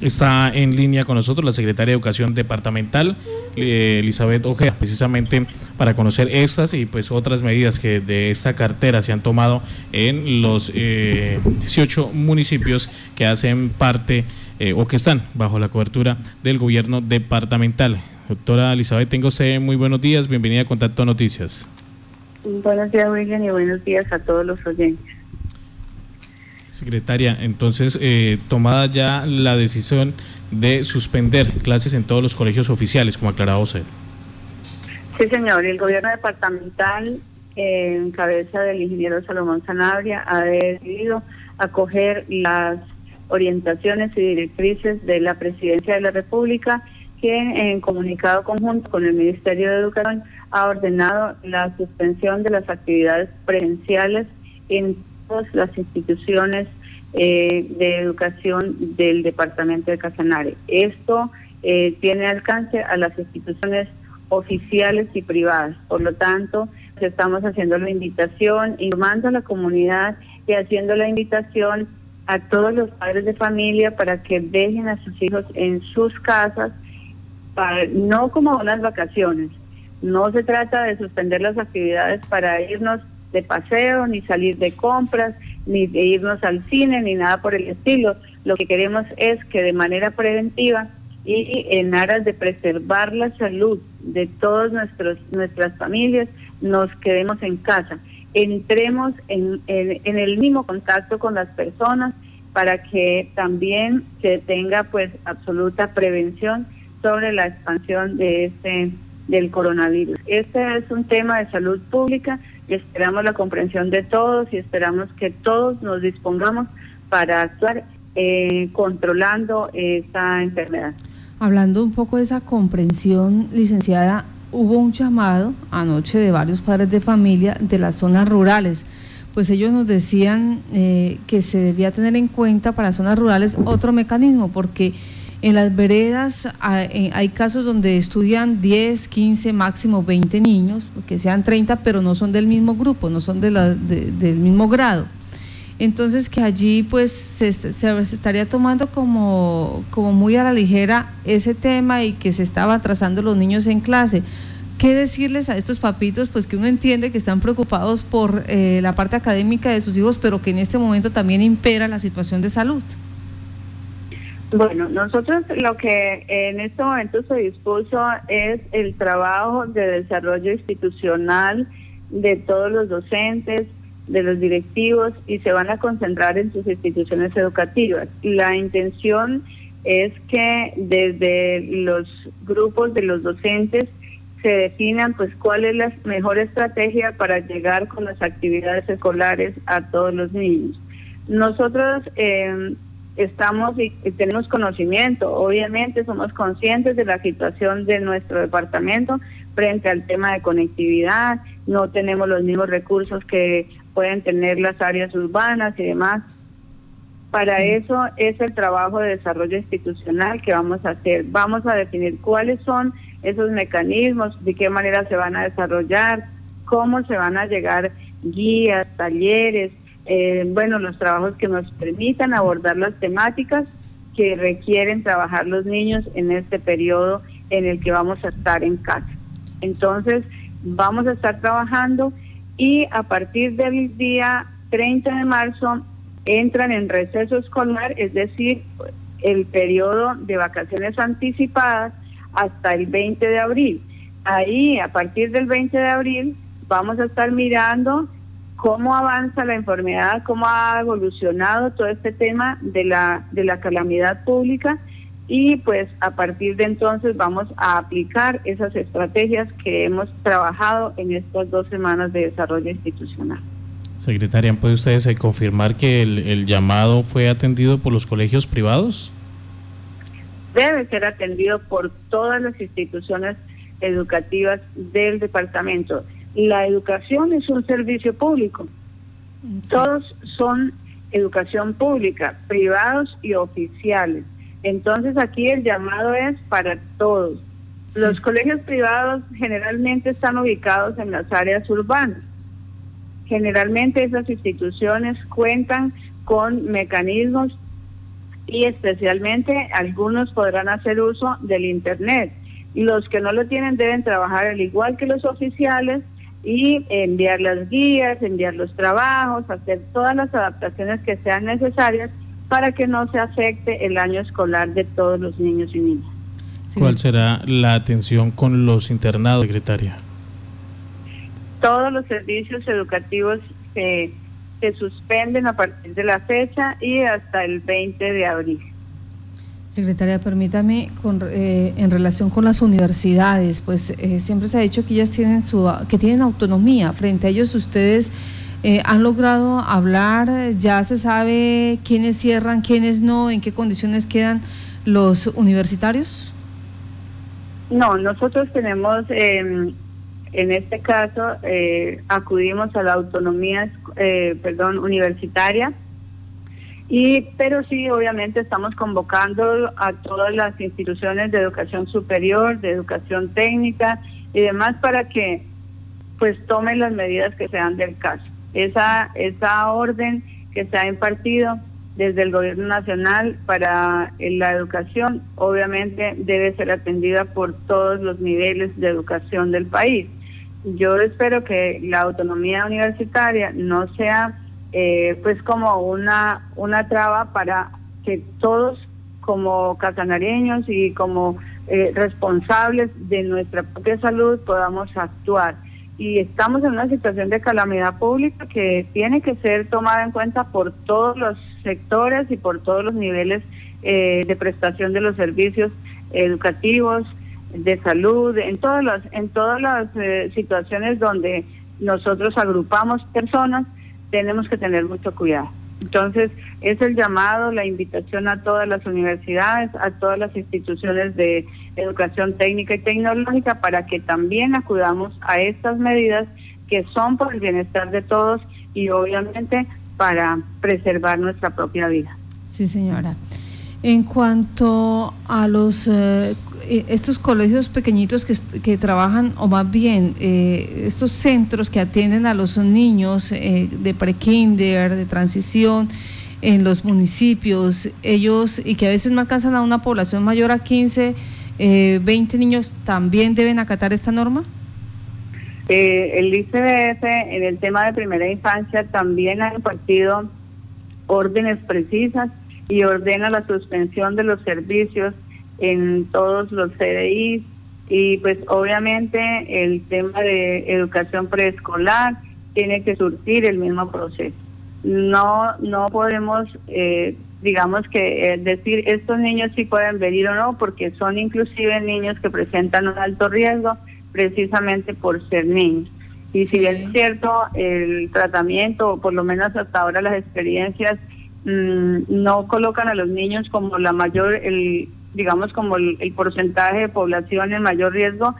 Está en línea con nosotros la secretaria de Educación Departamental, eh, Elizabeth Ojeda, precisamente para conocer estas y pues otras medidas que de esta cartera se han tomado en los 18 municipios que hacen parte o que están bajo la cobertura del gobierno departamental. Doctora Elizabeth, tengo usted muy buenos días, bienvenida a Contacto Noticias. Buenos días, William, y buenos días a todos los oyentes. Secretaria, entonces, eh, tomada ya la decisión de suspender clases en todos los colegios oficiales, como aclaraba usted. Sí, señor. El gobierno departamental, en cabeza del ingeniero Salomón Sanabria, ha decidido acoger las orientaciones y directrices de la Presidencia de la República, que en comunicado conjunto con el Ministerio de Educación ha ordenado la suspensión de las actividades presenciales en todas las instituciones eh, de educación del departamento de Casanare. Esto eh, tiene alcance a las instituciones oficiales y privadas. Por lo tanto, estamos haciendo la invitación, informando a la comunidad y haciendo la invitación a todos los padres de familia para que dejen a sus hijos en sus casas, para, no como unas vacaciones, no se trata de suspender las actividades para irnos de paseo, ni salir de compras, ni de irnos al cine, ni nada por el estilo. Lo que queremos es que de manera preventiva y en aras de preservar la salud de todas nuestras familias, nos quedemos en casa. Entremos en, en el mismo contacto con las personas para que también se tenga pues absoluta prevención sobre la expansión de este del coronavirus. Este es un tema de salud pública esperamos la comprensión de todos y esperamos que todos nos dispongamos para actuar eh, controlando esta enfermedad. Hablando un poco de esa comprensión, licenciada, hubo un llamado anoche de varios padres de familia de las zonas rurales. Pues ellos nos decían eh, que se debía tener en cuenta para zonas rurales otro mecanismo, porque en las veredas eh, hay, casos donde estudian 10, 15, máximo 20 niños, que sean 30, pero no son del mismo grupo, no son de del mismo grado. Entonces que allí pues se, estaría tomando como, como muy a la ligera ese tema y que se estaba atrasando los niños en clase. ¿Qué decirles a estos papitos? Pues que uno entiende que están preocupados por eh, la parte académica de sus hijos, pero que en este momento también impera la situación de salud. Bueno, nosotros lo que en este momento se dispuso es el trabajo de desarrollo institucional de todos los docentes, de los directivos y se van a concentrar en sus instituciones educativas. La intención es que desde los grupos de los docentes se definan pues cuál es la mejor estrategia para llegar con las actividades escolares a todos los niños. Nosotros eh, estamos y, tenemos conocimiento. Obviamente somos conscientes de la situación de nuestro departamento frente al tema de conectividad. No tenemos los mismos recursos que pueden tener las áreas urbanas y demás. Para eso es el trabajo de desarrollo institucional que vamos a hacer. Vamos a definir cuáles son esos mecanismos, de qué manera se van a desarrollar, cómo se van a llegar guías, talleres, eh, bueno, los trabajos que nos permitan abordar las temáticas que requieren trabajar los niños en este periodo en el que vamos a estar en casa. Entonces, vamos a estar trabajando y a partir del día 30 de marzo entran en receso escolar, es decir, el periodo de vacaciones anticipadas hasta el 20 de abril. Ahí, a partir del 20 de abril, vamos a estar mirando cómo avanza la enfermedad, cómo ha evolucionado todo este tema de la, de la calamidad pública y pues a partir de entonces vamos a aplicar esas estrategias que hemos trabajado en estas dos semanas de desarrollo institucional. Secretaria, ¿puede ustedes eh, confirmar que el, el llamado fue atendido por los colegios privados? Debe ser atendido por todas las instituciones educativas del departamento la educación es un servicio público. Todos son educación pública, privados y oficiales. Entonces aquí el llamado es para todos. Los colegios privados generalmente están ubicados en las áreas urbanas. Generalmente esas instituciones cuentan con mecanismos y especialmente algunos podrán hacer uso del Internet. Los que no lo tienen deben trabajar al igual que los oficiales y enviar las guías, enviar los trabajos, hacer todas las adaptaciones que sean necesarias para que no se afecte el año escolar de todos los niños y niñas. ¿Cuál será la atención con los internados, secretaria? Todos los servicios educativos se, se suspenden a partir de la fecha y hasta el 20 de abril. Secretaria, permítame, con, eh, en relación con las universidades, pues eh, siempre se ha dicho que ellas tienen su, que tienen autonomía. Frente a ellos, ustedes eh, han logrado hablar, ya se sabe quiénes cierran, quiénes no, en qué condiciones quedan los universitarios. No, nosotros tenemos, em, en este caso, acudimos a la autonomía, perdón, universitaria y, pero sí, obviamente estamos convocando a todas las instituciones de educación superior, de educación técnica y demás para que pues tomen las medidas que sean del caso. Esa, esa orden que se ha impartido desde el gobierno nacional para la educación obviamente debe ser atendida por todos los niveles de educación del país. Yo espero que la autonomía universitaria no sea eh, pues como una, una traba para que todos como casanareños y como eh, responsables de nuestra propia salud podamos actuar. Y estamos en una situación de calamidad pública que tiene que ser tomada en cuenta por todos los sectores y por todos los niveles eh, de prestación de los servicios educativos, de salud, en todas las, en todas las situaciones donde nosotros agrupamos personas tenemos que tener mucho cuidado. Entonces, es el llamado, la invitación a todas las universidades, a todas las instituciones de educación técnica y tecnológica para que también acudamos a estas medidas que son por el bienestar de todos y obviamente para preservar nuestra propia vida. Sí, señora. En cuanto a los eh, estos colegios pequeñitos que, que, trabajan, o más bien eh, estos centros que atienden a los niños de pre-kinder, de transición en los municipios, ellos y que a veces no alcanzan a una población mayor a 15, 20 niños, ¿también deben acatar esta norma? el ICBF en el tema de primera infancia también ha impartido órdenes precisas y ordena la suspensión de los servicios en todos los CDI y pues obviamente el tema de educación preescolar tiene que surtir el mismo proceso. No no podemos eh, digamos que eh, decir estos niños sí pueden venir o no porque son inclusive niños que presentan un alto riesgo precisamente por ser niños. Y si es cierto, el tratamiento, o por lo menos hasta ahora las experiencias Mm, no colocan a los niños como la mayor, el, digamos como el, porcentaje de población en mayor riesgo,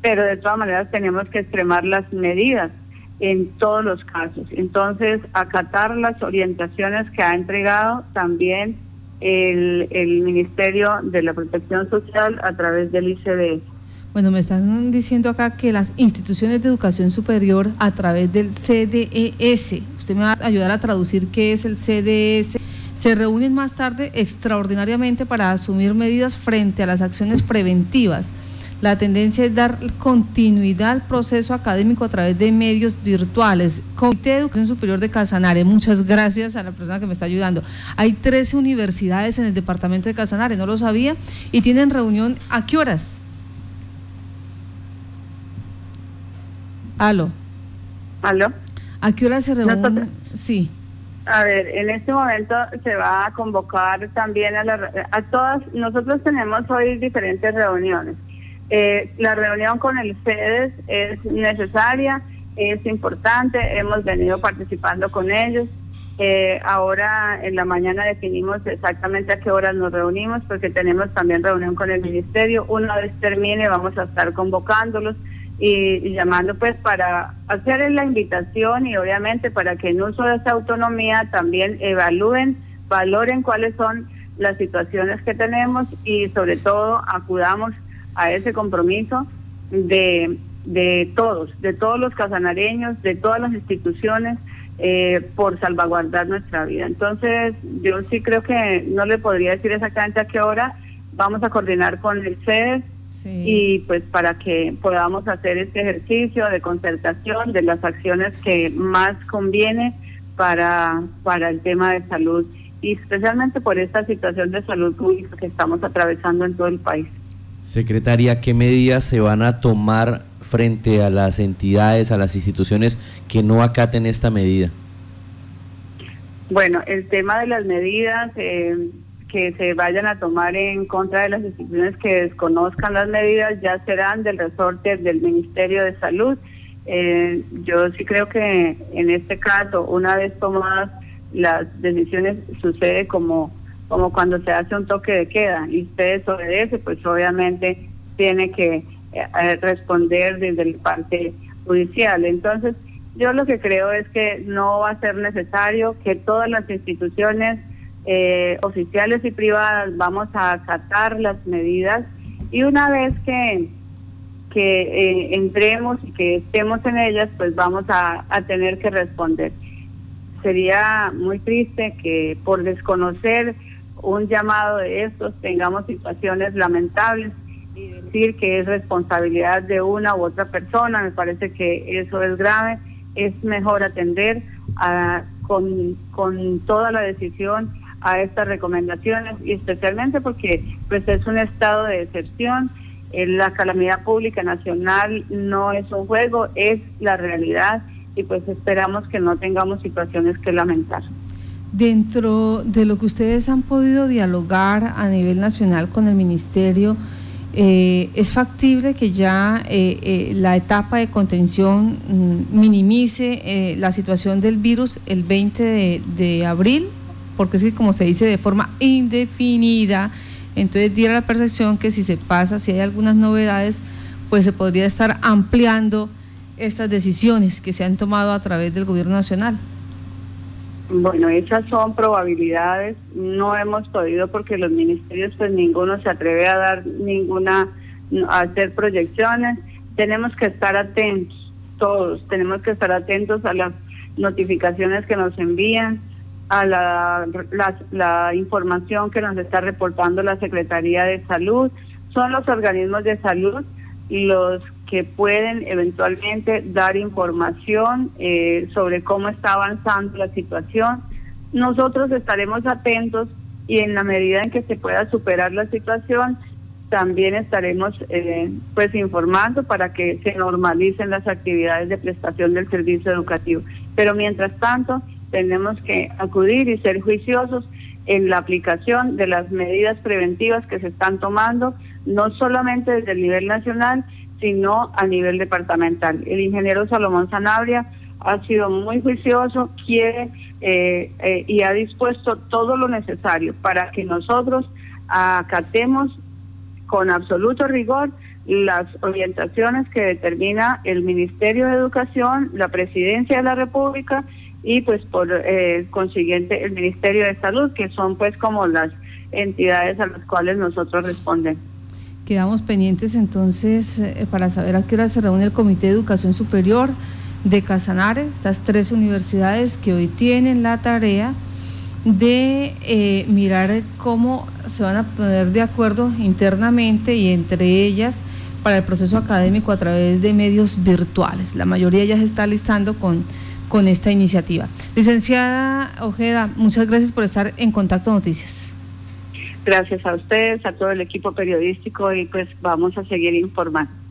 pero de todas maneras tenemos que extremar las medidas en todos los casos. Entonces, acatar las orientaciones que ha entregado también el, Ministerio de la Protección Social a través del ICDS. Bueno, me están diciendo acá que las instituciones de educación superior a través del CDES, usted me va a ayudar a traducir qué es el CDES, se reúnen más tarde extraordinariamente para asumir medidas frente a las acciones preventivas. La tendencia es dar continuidad al proceso académico a través de medios virtuales. Comité de Educación Superior de Casanare, muchas gracias a la persona que me está ayudando. Hay 13 universidades en el departamento de Casanare, no lo sabía, y tienen reunión a qué horas? Aló. ¿Aló? ¿A qué hora se reúne? Sí. A ver, en este momento se va a convocar también a, a todas, nosotros tenemos hoy diferentes reuniones. Eh, la reunión con el CEDES es necesaria, es importante, hemos venido participando con ellos. Eh, ahora en la mañana definimos exactamente a qué horas nos reunimos porque tenemos también reunión con el ministerio. Una vez termine vamos a estar convocándolos y, llamando pues para hacer la invitación y obviamente para que en uso de esa autonomía también evalúen, valoren cuáles son las situaciones que tenemos y sobre todo acudamos a ese compromiso de, de todos, de todos los casanareños, de todas las instituciones eh, por salvaguardar nuestra vida. Entonces, yo sí creo que no le podría decir exactamente a qué hora vamos a coordinar con el Y pues para que podamos hacer este ejercicio de concertación de las acciones que más conviene para, para el tema de salud y especialmente por esta situación de salud pública que estamos atravesando en todo el país. Secretaria, ¿qué medidas se van a tomar frente a las entidades, a las instituciones que no acaten esta medida? Bueno, el tema de las medidas eh, que se vayan a tomar en contra de las instituciones que desconozcan las medidas ya serán del resorte del Ministerio de Salud. Eh, yo sí creo que en este caso, una vez tomadas las decisiones, sucede como como cuando se hace un toque de queda y usted desobedece, pues obviamente tiene que eh, responder desde el parte judicial. Entonces, yo lo que creo es que no va a ser necesario que todas las instituciones eh, oficiales y privadas vamos a acatar las medidas. Y una vez que que entremos y que estemos en ellas, pues vamos a, a tener que responder. Sería muy triste que por desconocer un llamado de estos tengamos situaciones lamentables y decir que es responsabilidad de una u otra persona, me parece que eso es grave, es mejor atender con, con toda la decisión a estas recomendaciones y especialmente porque pues es un estado de excepción, eh, la calamidad pública nacional no es un juego, es la realidad y pues esperamos que no tengamos situaciones que lamentar. Dentro de lo que ustedes han podido dialogar a nivel nacional con el Ministerio, eh, ¿es factible que ya eh, eh, la etapa de contención mm, minimice la situación del virus el 20 de, de, abril? Porque es que como se dice de forma indefinida, entonces diera la percepción que si se pasa, si hay algunas novedades, pues se podría estar ampliando estas decisiones que se han tomado a través del gobierno nacional. Bueno, esas son probabilidades. No hemos podido porque los ministerios, pues ninguno se atreve a dar ninguna, a hacer proyecciones. Tenemos que estar atentos, todos, tenemos que estar atentos a las notificaciones que nos envían, a la, la información que nos está reportando la Secretaría de Salud. Son los organismos de salud los que pueden eventualmente dar información eh, sobre cómo está avanzando la situación. Nosotros estaremos atentos y en la medida en que se pueda superar la situación, también estaremos eh, pues informando para que se normalicen las actividades de prestación del servicio educativo. Pero mientras tanto, tenemos que acudir y ser juiciosos en la aplicación de las medidas preventivas que se están tomando, no solamente desde el nivel nacional, sino a nivel departamental. El ingeniero Salomón Sanabria ha sido muy juicioso, quiere eh, eh, y ha dispuesto todo lo necesario para que nosotros acatemos con absoluto rigor las orientaciones que determina el Ministerio de Educación, la Presidencia de la República y pues por eh, consiguiente el Ministerio de Salud, que son pues como las entidades a las cuales nosotros respondemos. Quedamos pendientes entonces eh, para saber a qué hora se reúne el Comité de Educación Superior de Casanare, estas tres universidades que hoy tienen la tarea de eh, mirar cómo se van a poner de acuerdo internamente y entre ellas para el proceso académico a través de medios virtuales. La mayoría ya se está listando con, con esta iniciativa. Licenciada Ojeda, muchas gracias por estar en Contacto Noticias. Gracias a ustedes, a todo el equipo periodístico y pues vamos a seguir informando.